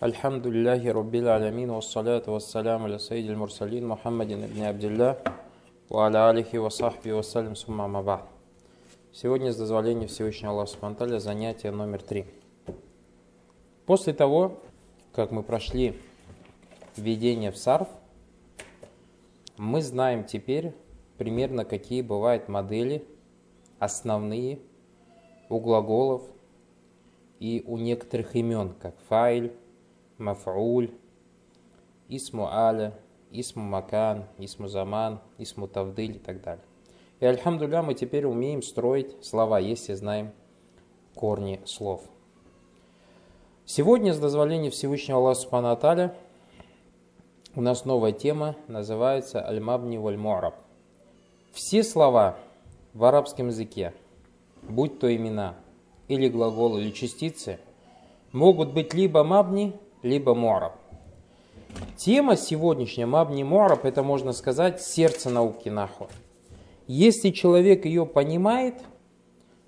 Альхамдулиллахи Раббил Алямин, вассаляту вассаляму аля Саидил Мурсалин, Мухаммадин ибн Абдилля, ва аля алихи ва сахби вассалям сумма маба. Сегодня, с дозволения Всевышнего Аллаха Субтитры, занятие номер три. После того, как мы прошли введение в сарф, мы знаем теперь примерно, какие бывают модели, основные у глаголов и у некоторых имен, как фаиль, мафауль, исму аля, исму макан, исму заман, исму тавдыль и так далее. И, альхамдуля, мы теперь умеем строить слова, если знаем корни слов. Сегодня, с дозволения Всевышнего Аллаха Субхану Аталя, у нас новая тема, называется «Аль-Мабни валь-Му'раб». Все слова в арабском языке, будь то имена, или глаголы, или частицы, могут быть либо мабни, либо му'раб. Тема сегодняшняя мабни му'раб, это можно сказать сердце науки наху. Если человек ее понимает,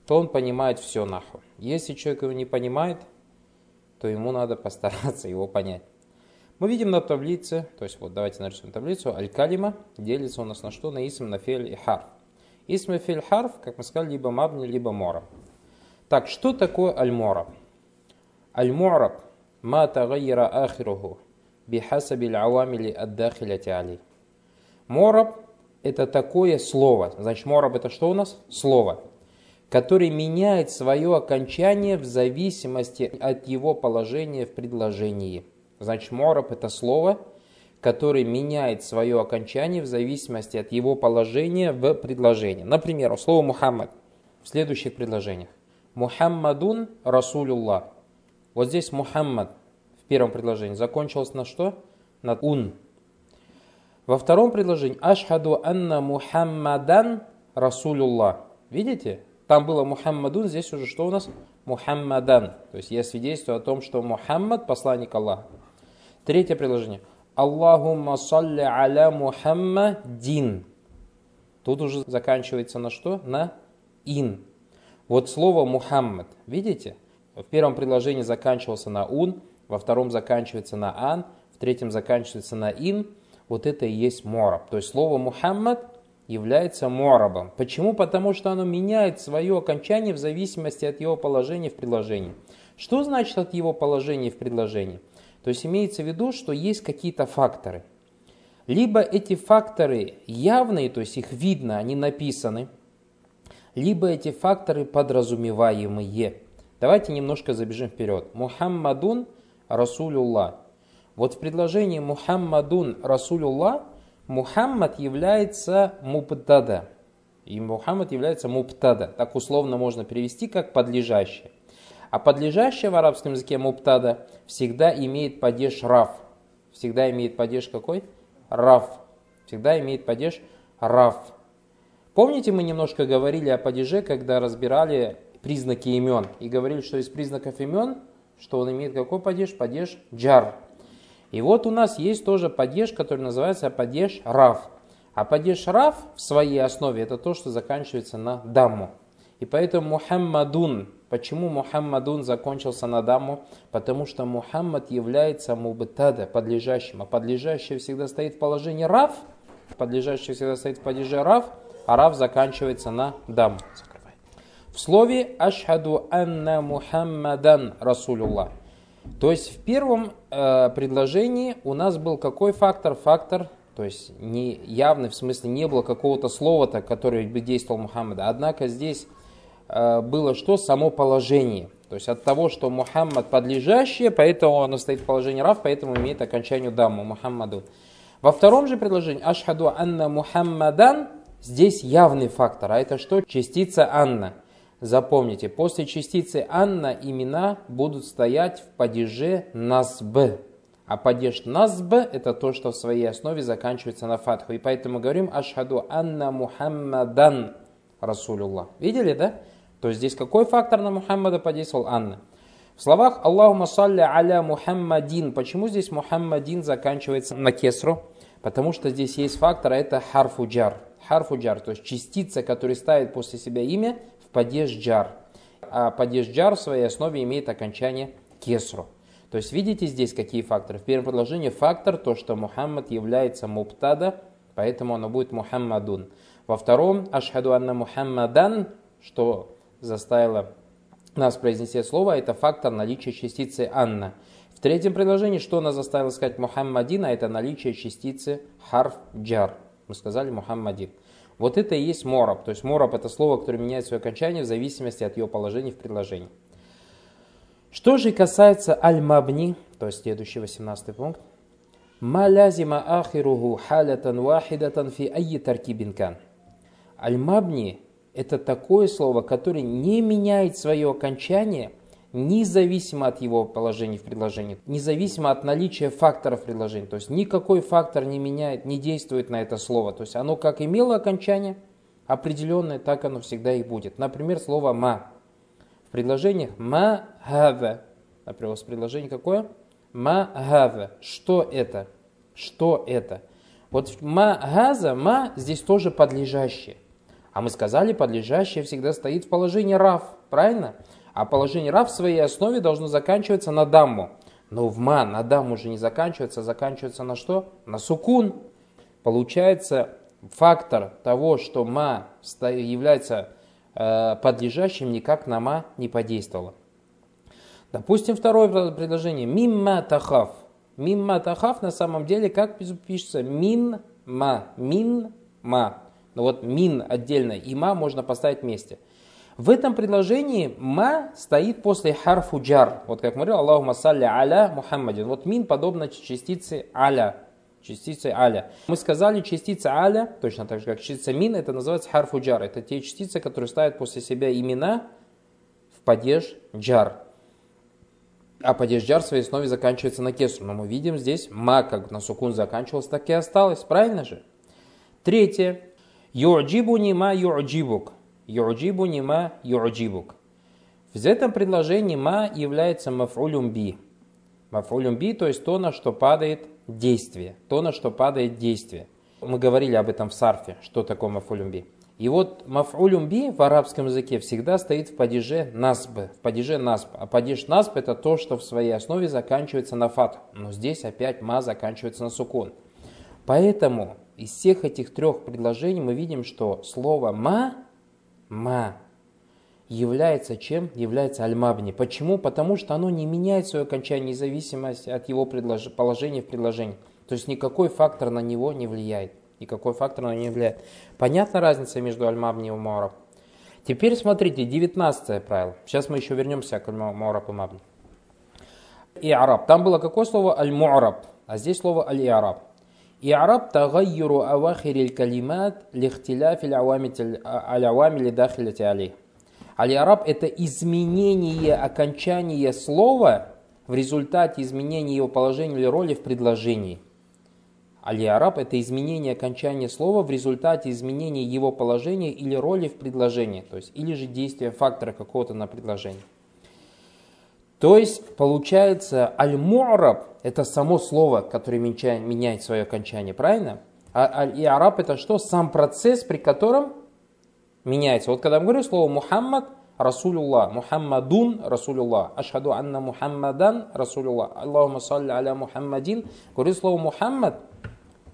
то он понимает все наху. Если человек его не понимает, то ему надо постараться его понять. Мы видим на таблице, то есть вот давайте нарисуем таблицу, аль-калима делится у нас на что? На исм, на фель и харф. Исм и фель харф, как мы сказали, либо мабни, либо мора. Так, что такое аль-мораб? Аль-мораб ма тагайра ахируху бихасаби аль-авамили ад-дахиляти али. Мораб – это такое слово. Значит, мораб – это что у нас? Слово, которое меняет свое окончание в зависимости от его положения в предложении. Значит, мораб – это слово, которое меняет свое окончание в зависимости от его положения в предложении. Например, слово «Мухаммад» в следующих предложениях. Мухаммадун Расулюллах. Вот здесь Мухаммад в первом предложении закончилось на что? На ун. Во втором предложении Ашхаду анна Мухаммадан Расулюллах. Видите? Там было Мухаммадун, здесь уже что у нас? Мухаммадан. То есть я свидетельствую о том, что Мухаммад посланник Аллаха. Третье предложение. Аллахумма салли аля Мухаммадин. Тут уже заканчивается на что? На ин. Вот слово Мухаммад, видите? В первом предложении заканчивался на ун, во втором заканчивается на ан, в третьем заканчивается на ин. Вот это и есть мораб. То есть слово Мухаммад является морабом. Почему? Потому что оно меняет свое окончание в зависимости от его положения в предложении. Что значит от его положения в предложении? То есть имеется в виду, что есть какие-то факторы. Либо эти факторы явные, то есть их видно, они написаны, либо эти факторы подразумеваемые. Давайте немножко забежим вперед. Мухаммадун Расулюллах. Вот в предложении Мухаммадун Расулюллах Мухаммад является мубтада. И Мухаммад является мубтада. Так условно можно перевести как подлежащее. А подлежащее в арабском языке мубтада всегда имеет падеж раф. Всегда имеет падеж какой? Раф. Всегда имеет падеж раф. Помните, мы немножко говорили о падеже, когда разбирали признаки имен. И говорили, что из признаков имен, что он имеет какой падеж? Падеж джар. И вот у нас есть тоже падеж, который называется падеж раф. А падеж раф в своей основе это то, что заканчивается на дамму. И поэтому Мухаммадун Почему Мухаммадун закончился на даму? Потому что Мухаммад является мубтада, подлежащим. А подлежащее всегда стоит в положении рав. Подлежащее всегда стоит в падеже рав, а рав заканчивается на дам. В слове «Ашхаду анна Мухаммадан Расулюллах». То есть в первом э, предложении у нас был какой фактор? Фактор, то есть не явный, в смысле не было какого-то слова-то, которое бы действовал Мухаммада. Однако здесь Э, было что? Само положение. То есть от того, что Мухаммад подлежащее, поэтому он стоит в положении рав, поэтому имеет окончание даму Мухаммаду. Во втором же предложении Ашхаду Анна Мухаммадан здесь явный фактор. А это что? Частица Анна. Запомните, после частицы Анна имена будут стоять в падеже Насб. А падеж Насб это то, что в своей основе заканчивается на фатху. И поэтому говорим Ашхаду Анна Мухаммадан Расулюллах. Видели, да? То есть здесь какой фактор на Мухаммада подействовал? Анна. В словах Аллахума салли аля Мухаммадин. Почему здесь Мухаммадин заканчивается на кесру? Потому что здесь есть фактор, а это харфуджар. Харфуджар, то есть частица, которая ставит после себя имя в падеж джар. А падеж джар в своей основе имеет окончание кесру. То есть видите здесь какие факторы? В первом предложении фактор то, что Мухаммад является муптада, поэтому оно будет Мухаммадун. Во втором ашхаду анна Мухаммадан, что заставило нас произнести слово, это фактор наличия частицы Анна. В третьем предложении, что нас заставило сказать Мухаммадин, а это наличие частицы харф джар. Мы сказали Мухаммадин. Вот это и есть мораб. То есть мораб это слово, которое меняет свое окончание в зависимости от ее положения в предложении. Что же касается аль-мабни, то есть следующий 18 пункт. Ма лязима ахируху халятан вахидатан фи айи таркибинкан. Аль-мабни это такое слово, которое не меняет свое окончание независимо от его положения в предложении, независимо от наличия факторов предложения. То есть никакой фактор не меняет, не действует на это слово. То есть оно как имело окончание определенное, так оно всегда и будет. Например, слово «ма». В предложениях «ма хава». Например, у предложение какое? «Ма хава». Что это? Что это? Вот «ма газа», «ма» здесь тоже подлежащее. А мы сказали, подлежащее всегда стоит в положении рав, правильно? А положение рав в своей основе должно заканчиваться на дамму. Но в ма на дамму уже не заканчивается, заканчивается на что? На сукун. Получается, фактор того, что ма является э, подлежащим, никак на ма не подействовало. Допустим, второе предложение. Мимма тахав. Мимма тахав на самом деле как пишется? Мин ма. Мин ма. Но вот мин отдельно и ма можно поставить вместе. В этом предложении ма стоит после харфу джар. Вот как мы говорили, Аллаху салли аля Мухаммадин. Вот мин подобно частице аля. Частице аля. Мы сказали частица аля, точно так же как частица мин, это называется харфу джар. Это те частицы, которые ставят после себя имена в падеж джар. А падеж джар в своей основе заканчивается на кесу. Но мы видим здесь ма, как на сукун заканчивалось, так и осталось. Правильно же? Третье. Ю'джибуни ма ю'джибук. Ю'джибуни ма ю'джибук. В этом предложении ма является маф'улюм би. Маф'улюм би, то есть то, на что падает действие. То, на что падает действие. Мы говорили об этом в сарфе, что такое маф'улюм би. И вот маф'улюм би в арабском языке всегда стоит в падеже насб. В падеже насб. А падеж насб это то, что в своей основе заканчивается на фат. Но здесь опять ма заканчивается на сукун. Поэтому из всех этих трех предложений мы видим, что слово «ма» «ма» является чем? Является аль-мабни. Почему? Потому что оно не меняет свое окончание независимо от его предлож... положения в предложении. То есть никакой фактор на него не влияет. Никакой фактор на него не влияет. Понятна разница между аль-мабни и муараб? Теперь смотрите, 19 правило. Сейчас мы еще вернемся к муараб и мабни. И араб. Там было какое слово? Аль-муараб. А здесь слово аль-иараб. إعراب تغير أواخر الكلمات لاختلاف العوامل داخلة عليه. Аль-Араб – это изменение окончания слова в результате изменения его положения или роли в предложении. Аль-Араб – это изменение окончания слова в результате изменения его положения или роли в предложении, то есть или же действия фактора какого-то на предложение. То есть, получается, аль-му'раб – это само слово, которое меняет свое окончание, правильно? А аль-иараб – это что? Сам процесс, при котором меняется. Вот когда мы говорим слово Мухаммад, Расулюллах, Мухаммадун, Расулюллах, Ашхаду анна Мухаммадан, Расулюллах, Аллахума салли аля Мухаммадин. Говорит слово Мухаммад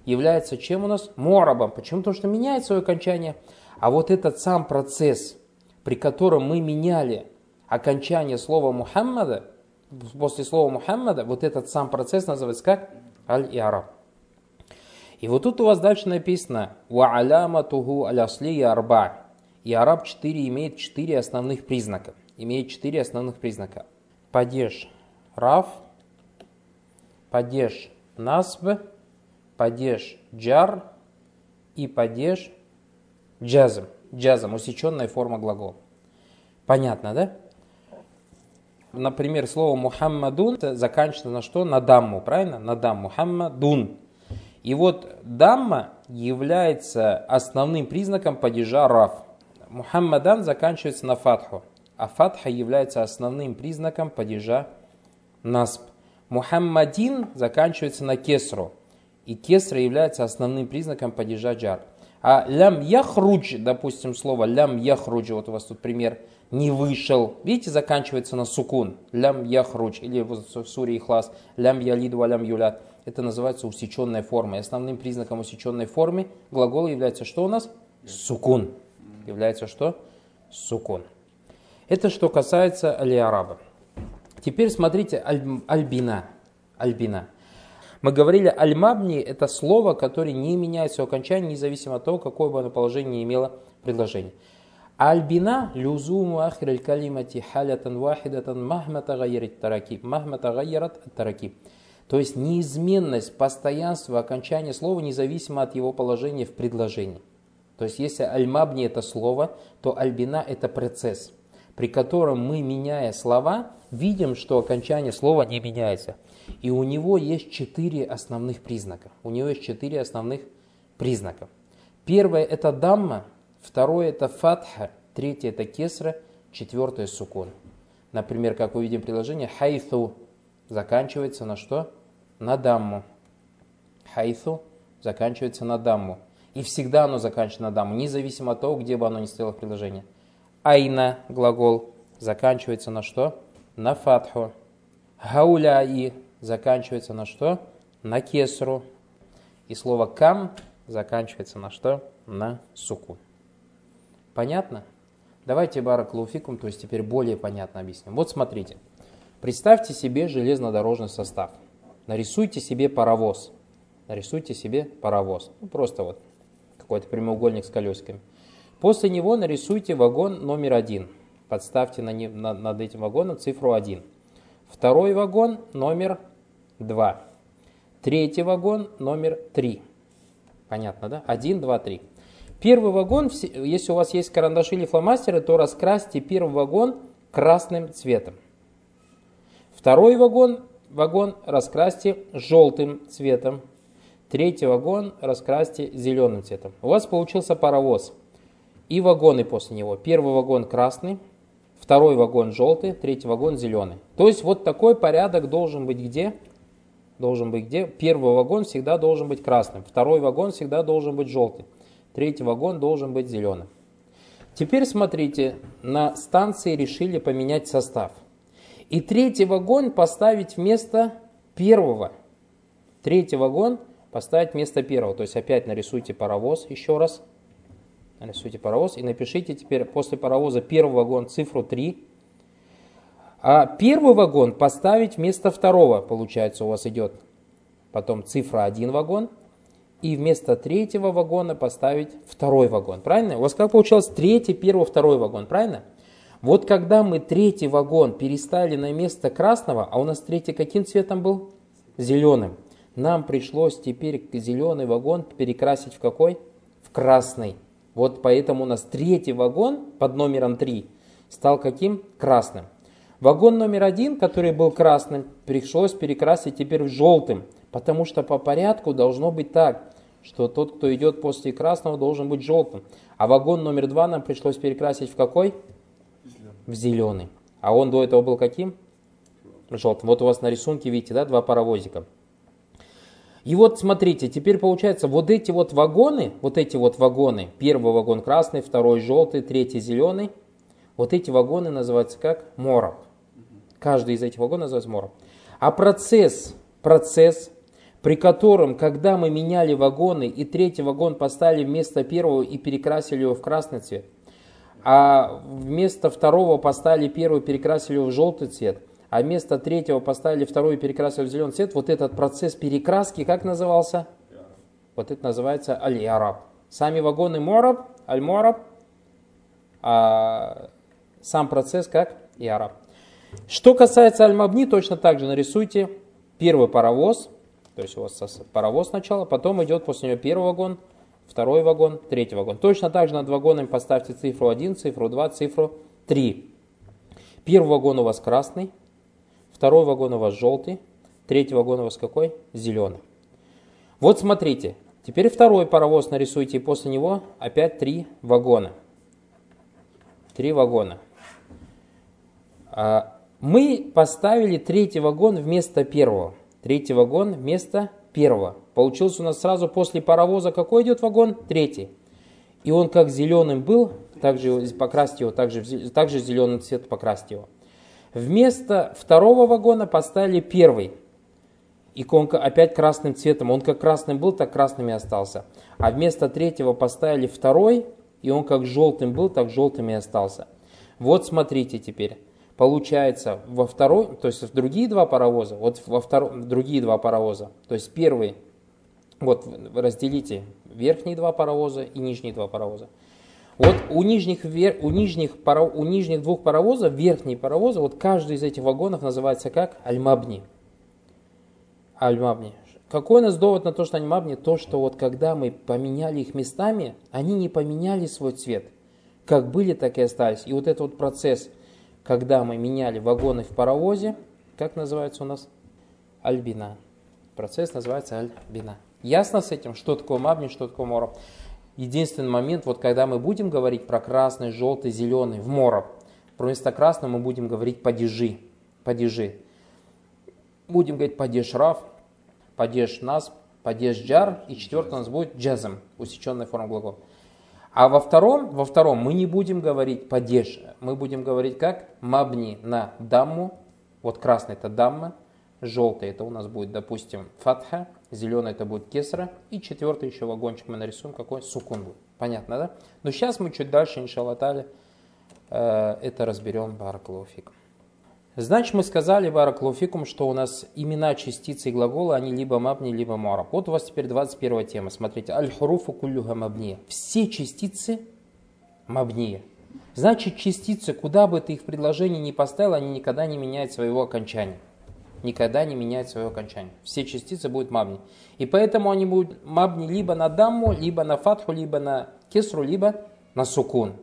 является чем у нас? Му'рабом. Почему? Потому что меняет свое окончание. А вот этот сам процесс, при котором мы меняли окончание слова Мухаммада, после слова Мухаммада, вот этот сам процесс называется как аль-иараб. И вот тут у вас дальше написано «Ва аляматуху алясли арба». И араб 4 имеет 4 основных признака. Имеет 4 основных признака. Падеж рав, падеж насб, падеж джар и падеж джазм. Джазм, усеченная форма глагола. Понятно, да? Например, слово Мухаммадун заканчивается на что? На дамму, правильно? На дамму. Мухаммадун. И вот дамма является основным признаком падежа раф. Мухаммадан заканчивается на фатху, а фатха является основным признаком падежа насб. Мухаммадин заканчивается на кесру, и кесра является основным признаком падежа джар. А лям яхрудж, допустим, слово лям яхрудж, вот у вас тут пример, не вышел. Видите, заканчивается на сукун. Лям яхрудж. Или в суре Ихлас. Лям ялиду лям юлят. Это называется усеченная форма. И основным признаком усеченной формы глагола является что у нас? Сукун. Является что? Сукун. Это что касается алиараба. Теперь смотрите аль, альбина. Альбина. Мы говорили, аль-мабни – это слово, которое не меняется в окончании, независимо от того, какое бы оно положение имело предложение. Альбина люзуму ахир аль калимати халятан вахидатан махма тагайрат тараки. Махма тагайрат тараки. То есть неизменность, постоянство окончания слова независимо от его положения в предложении. То есть если аль-мабни это слово, то альбина это процесс, при котором мы, меняя слова, видим, что окончание слова не меняется. И у него есть четыре основных признака. У него есть четыре основных признака. Первое это дамма, второе это фатха, третье это кесра, четвертое сукон. Например, как увидим приложение, хайθу заканчивается на что? На дамму. Хайθу заканчивается на дамму. И всегда оно заканчивается на дамму, независимо от того, где бы оно ни стояло в приложении. Айна, глагол, заканчивается на что? На фатху. Гауляи заканчивается на что? На кесру. И слово кам заканчивается на что? На суку. Понятно? Давайте бараклауфикум, то есть теперь более понятно объясним. Вот смотрите. Представьте себе железнодорожный состав. Нарисуйте себе паровоз. Нарисуйте себе паровоз. Ну, просто вот какой-то прямоугольник с колесиками. После него нарисуйте вагон номер один. Подставьте на, на, над этим вагоном цифру 1. Второй вагон номер 2. Третий вагон номер 3. Понятно, да? 1, 2, 3. Первый вагон, если у вас есть карандаши или фломастеры, то раскрасьте первый вагон красным цветом. Второй вагон, вагон раскрасьте желтым цветом. Третий вагон раскрасьте зеленым цветом. У вас получился паровоз. И вагоны после него. Первый вагон красный, второй вагон желтый, третий вагон зеленый. То есть вот такой порядок должен быть где? Должен быть где? Первый вагон всегда должен быть красным, второй вагон всегда должен быть желтый, третий вагон должен быть зеленым. Теперь смотрите, на станции решили поменять состав. И третий вагон поставить вместо первого. Третий вагон поставить вместо первого. То есть опять нарисуйте паровоз еще раз нарисуйте паровоз и напишите теперь после паровоза первый вагон цифру 3. А первый вагон поставить вместо второго, получается, у вас идет потом цифра 1 вагон. И вместо третьего вагона поставить второй вагон. Правильно? У вас как получилось третий, первый, второй вагон. Правильно? Вот когда мы третий вагон переставили на место красного, а у нас третий каким цветом был? Зеленым. Нам пришлось теперь зеленый вагон перекрасить в какой? В красный. Вот поэтому у нас третий вагон под номером 3 стал каким? Красным. Вагон номер один, который был красным, пришлось перекрасить теперь в желтым, потому что по порядку должно быть так, что тот, кто идет после красного, должен быть желтым. А вагон номер два нам пришлось перекрасить в какой? В зеленый. А он до этого был каким? Желтым. Вот у вас на рисунке видите, да, два паровозика. И вот смотрите, теперь получается вот эти вот вагоны, вот эти вот вагоны, первый вагон красный, второй желтый, третий зеленый, вот эти вагоны называются как мороб. Каждый из этих вагонов называется мороб. А процесс, процесс, при котором, когда мы меняли вагоны и третий вагон поставили вместо первого и перекрасили его в красный цвет, а вместо второго поставили первый перекрасили его в желтый цвет, а вместо третьего поставили второй и перекрасили в зеленый цвет, вот этот процесс перекраски, как назывался? Вот это называется аль-яраб. Сами вагоны мораб, аль-мораб, а сам процесс как яраб. Что касается аль-мабни, точно так же нарисуйте первый паровоз, то есть у вас паровоз сначала, потом идет после него первый вагон, второй вагон, третий вагон. Точно так же над вагонами поставьте цифру 1, цифру 2, цифру 3. Первый вагон у вас красный, Второй вагон у вас желтый. Третий вагон у вас какой? Зеленый. Вот смотрите. Теперь второй паровоз нарисуйте. И после него опять три вагона. Три вагона. А, мы поставили третий вагон вместо первого. Третий вагон вместо первого. Получился у нас сразу после паровоза какой идет вагон? Третий. и он как зеленым был, также покрасить его, также, также зеленый цвет покрасить его. Вместо второго вагона поставили первый. И он опять красным цветом. Он как красным был, так красным и остался. А вместо третьего поставили второй, и он как желтым был, так желтым и остался. Вот смотрите теперь. Получается, во второй, то есть в другие два паровоза, вот во втором, другие два паровоза, то есть первый, вот разделите верхние два паровоза и нижние два паровоза. Вот у нижних, у нижних, паро, у нижних двух паровозов, верхние паровозы, вот каждый из этих вагонов называется как Аль-Мабни. Аль-Мабни. Какой у нас довод на то, что они мабни? То, что вот когда мы поменяли их местами, они не поменяли свой цвет. Как были, так и остались. И вот этот вот процесс, когда мы меняли вагоны в паровозе, как называется у нас? Альбина. Процесс называется альбина. Ясно с этим, что такое мабни, что такое мороб? Единственный момент, вот когда мы будем говорить про красный, желтый, зеленый в мороб, вместо красного мы будем говорить падежи, падежи. Будем говорить падеж рав, падеж нас, падеж джар, и четвертый у нас будет джазм, усеченная форма глагола. А во втором, во втором мы не будем говорить падеж, мы будем говорить как мабни на дамму, вот красный это дамма, желтый это у нас будет, допустим, фатха, Зеленый это будет кесра. И четвертый еще вагончик мы нарисуем, какой сукун будет. Понятно, да? Но сейчас мы чуть дальше, иншаллатали, э, это разберем бараклофик. Значит, мы сказали бараклофикум, что у нас имена частицы и глагола, они либо мабни, либо мора. Вот у вас теперь 21 тема. Смотрите. Аль-хуруфу куллюха мабния. Все частицы мабния. Значит, частицы, куда бы ты их в предложении не поставил, они никогда не меняют своего окончания никогда не меняет свое окончание. Все частицы будут мабни. И поэтому они будут мабни либо на дамму, либо на фатху, либо на кесру, либо на сукун.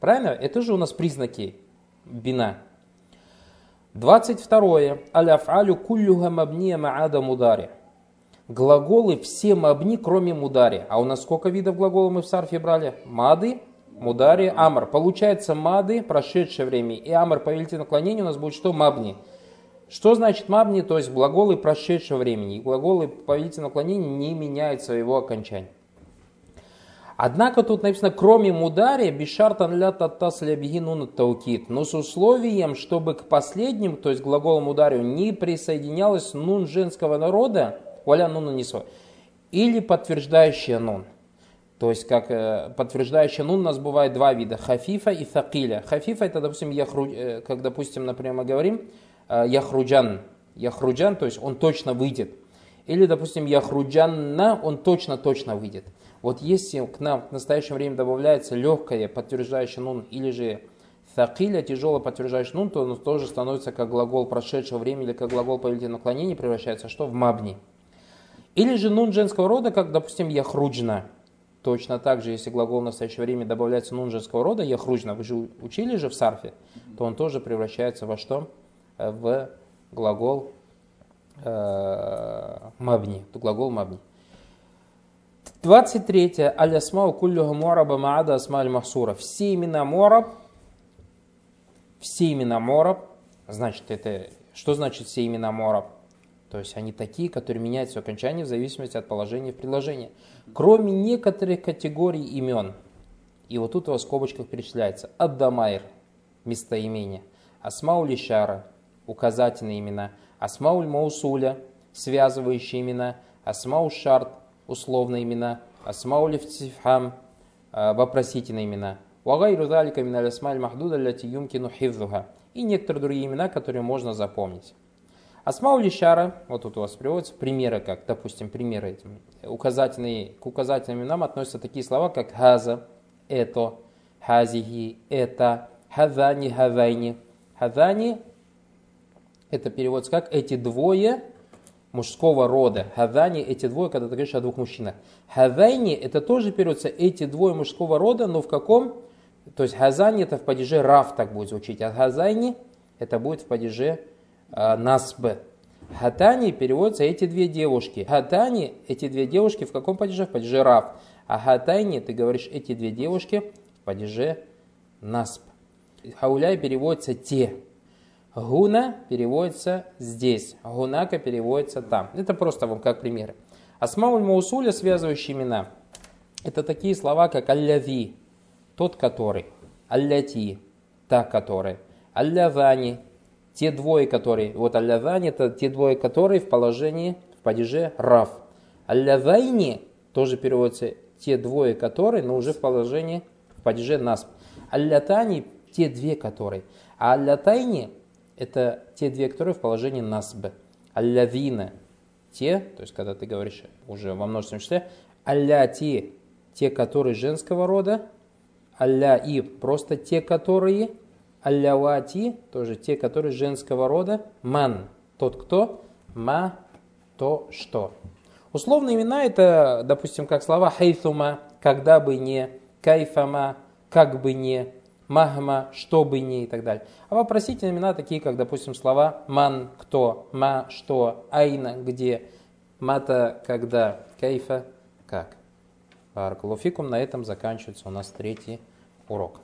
Правильно? Это же у нас признаки бина. 22. Аляфалю куллюха мабния маада мудари. Глаголы все мабни, кроме мудари. А у нас сколько видов глаголов мы в сарфе брали? Мады, мудари, амр. Получается мады, прошедшее время, и амр, повелитель наклонения, у нас будет что? Мабни. Что значит мабни? То есть глаголы прошедшего времени. И глаголы повелительного наклонения не меняют своего окончания. Однако тут написано, кроме мудари, бишартан ля таттасля бигинун таукит, но с условием, чтобы к последним, то есть глаголу мударию, не присоединялось нун женского народа, валя нуна нисо, или подтверждающая нун. То есть, как э, подтверждающая нун у нас бывает два вида, хафифа и факиля. Хафифа это, допустим, я, э, как, допустим, например, мы говорим, яхруджан. Яхруджан, то есть он точно выйдет. Или, допустим, яхруджанна, он точно-точно выйдет. Вот если к нам в настоящее время добавляется легкое подтверждающее нун или же thakиля, тяжелое подтверждающее нун, то он тоже становится как глагол прошедшего времени или как глагол повелительного наклонения, превращается что? В мабни. Или же нун женского рода, как, допустим, яхруджна. Точно так же, если глагол в настоящее время добавляется нун женского рода, яхруджна, вы же учили же в сарфе, то он тоже превращается во что? В глагол э, мабни, глагол мабни. 23. Аль-асмау куллюха муараба маада асма махсура. Все имена муараб, все имена муараб, значит, это, что значит все имена муараб? То есть они такие, которые меняют свое окончание в зависимости от положения в предложении. Кроме некоторых категорий имен. И вот тут в скобочках перечисляется. Аддамайр, местоимение. Асмау лишара, указательные имена, асмауль маусуля, связывающие имена, асмаул шарт, условные имена, асмауль фтифхам, э, вопросительные имена. Вагайру залика миналь асмаль махдуда ляти юмкину хивзуха. И некоторые другие имена, которые можно запомнить. Асмаули шара, вот тут у вас приводятся примеры, как, допустим, примеры этим. Указательные, к указательным именам относятся такие слова, как хаза, это, хазихи, это, хазани, хазайни. Хазани это переводится как «эти двое мужского рода». هذان – эти двое, когда ты говоришь о двух мужчинах. هذين – это тоже переводится «эти двое мужского рода», но в каком? То есть хазани – это в падеже رفع так будет звучить, а хазайни – это будет в падеже э, نصب. هاتان переводится «эти две девушки». هاتان – эти две девушки в каком падеже? В падеже رفع. А хатайни – ты говоришь «эти две девушки» в падеже насб. Хауляй переводится «те». Гуна переводится здесь, гунака переводится там. Это просто вам как примеры. Асмауль Маусуля, связывающие имена. Это такие слова, как алляви, тот который, алляти, та которая, аллявани, те двое, которые, вот аллявани, это те двое, которые в положении, в падеже рав. Аллявайни тоже переводится те двое, которые, но уже в положении, в падеже насп. Аллятани, те две, которые. А аллятайни, это те две, которые в положении насб. Аллявина, те, то есть когда ты говоришь уже во множественном числе, алляти, те, которые женского рода, алля и просто те, которые, аллявати, тоже те, которые женского рода, ман, тот кто, ма, то что. Условные имена это, допустим, как слова хайфума, когда бы не, кайфама, как бы не, махма, что бы не и так далее. А вопросительные имена такие, как, допустим, слова ман, кто, ма, что, айна, где, мата, когда, кайфа, как. Баракалуфикум, на этом заканчивается у нас третий урок.